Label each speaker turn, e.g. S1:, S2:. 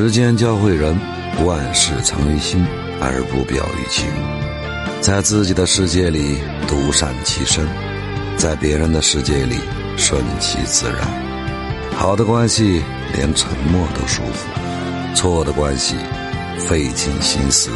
S1: 时间教会人万事藏于心而不表于情。在自己的世界里独善其身在别人的世界里顺其自然。好的关系连沉默都舒服错的关系费尽心思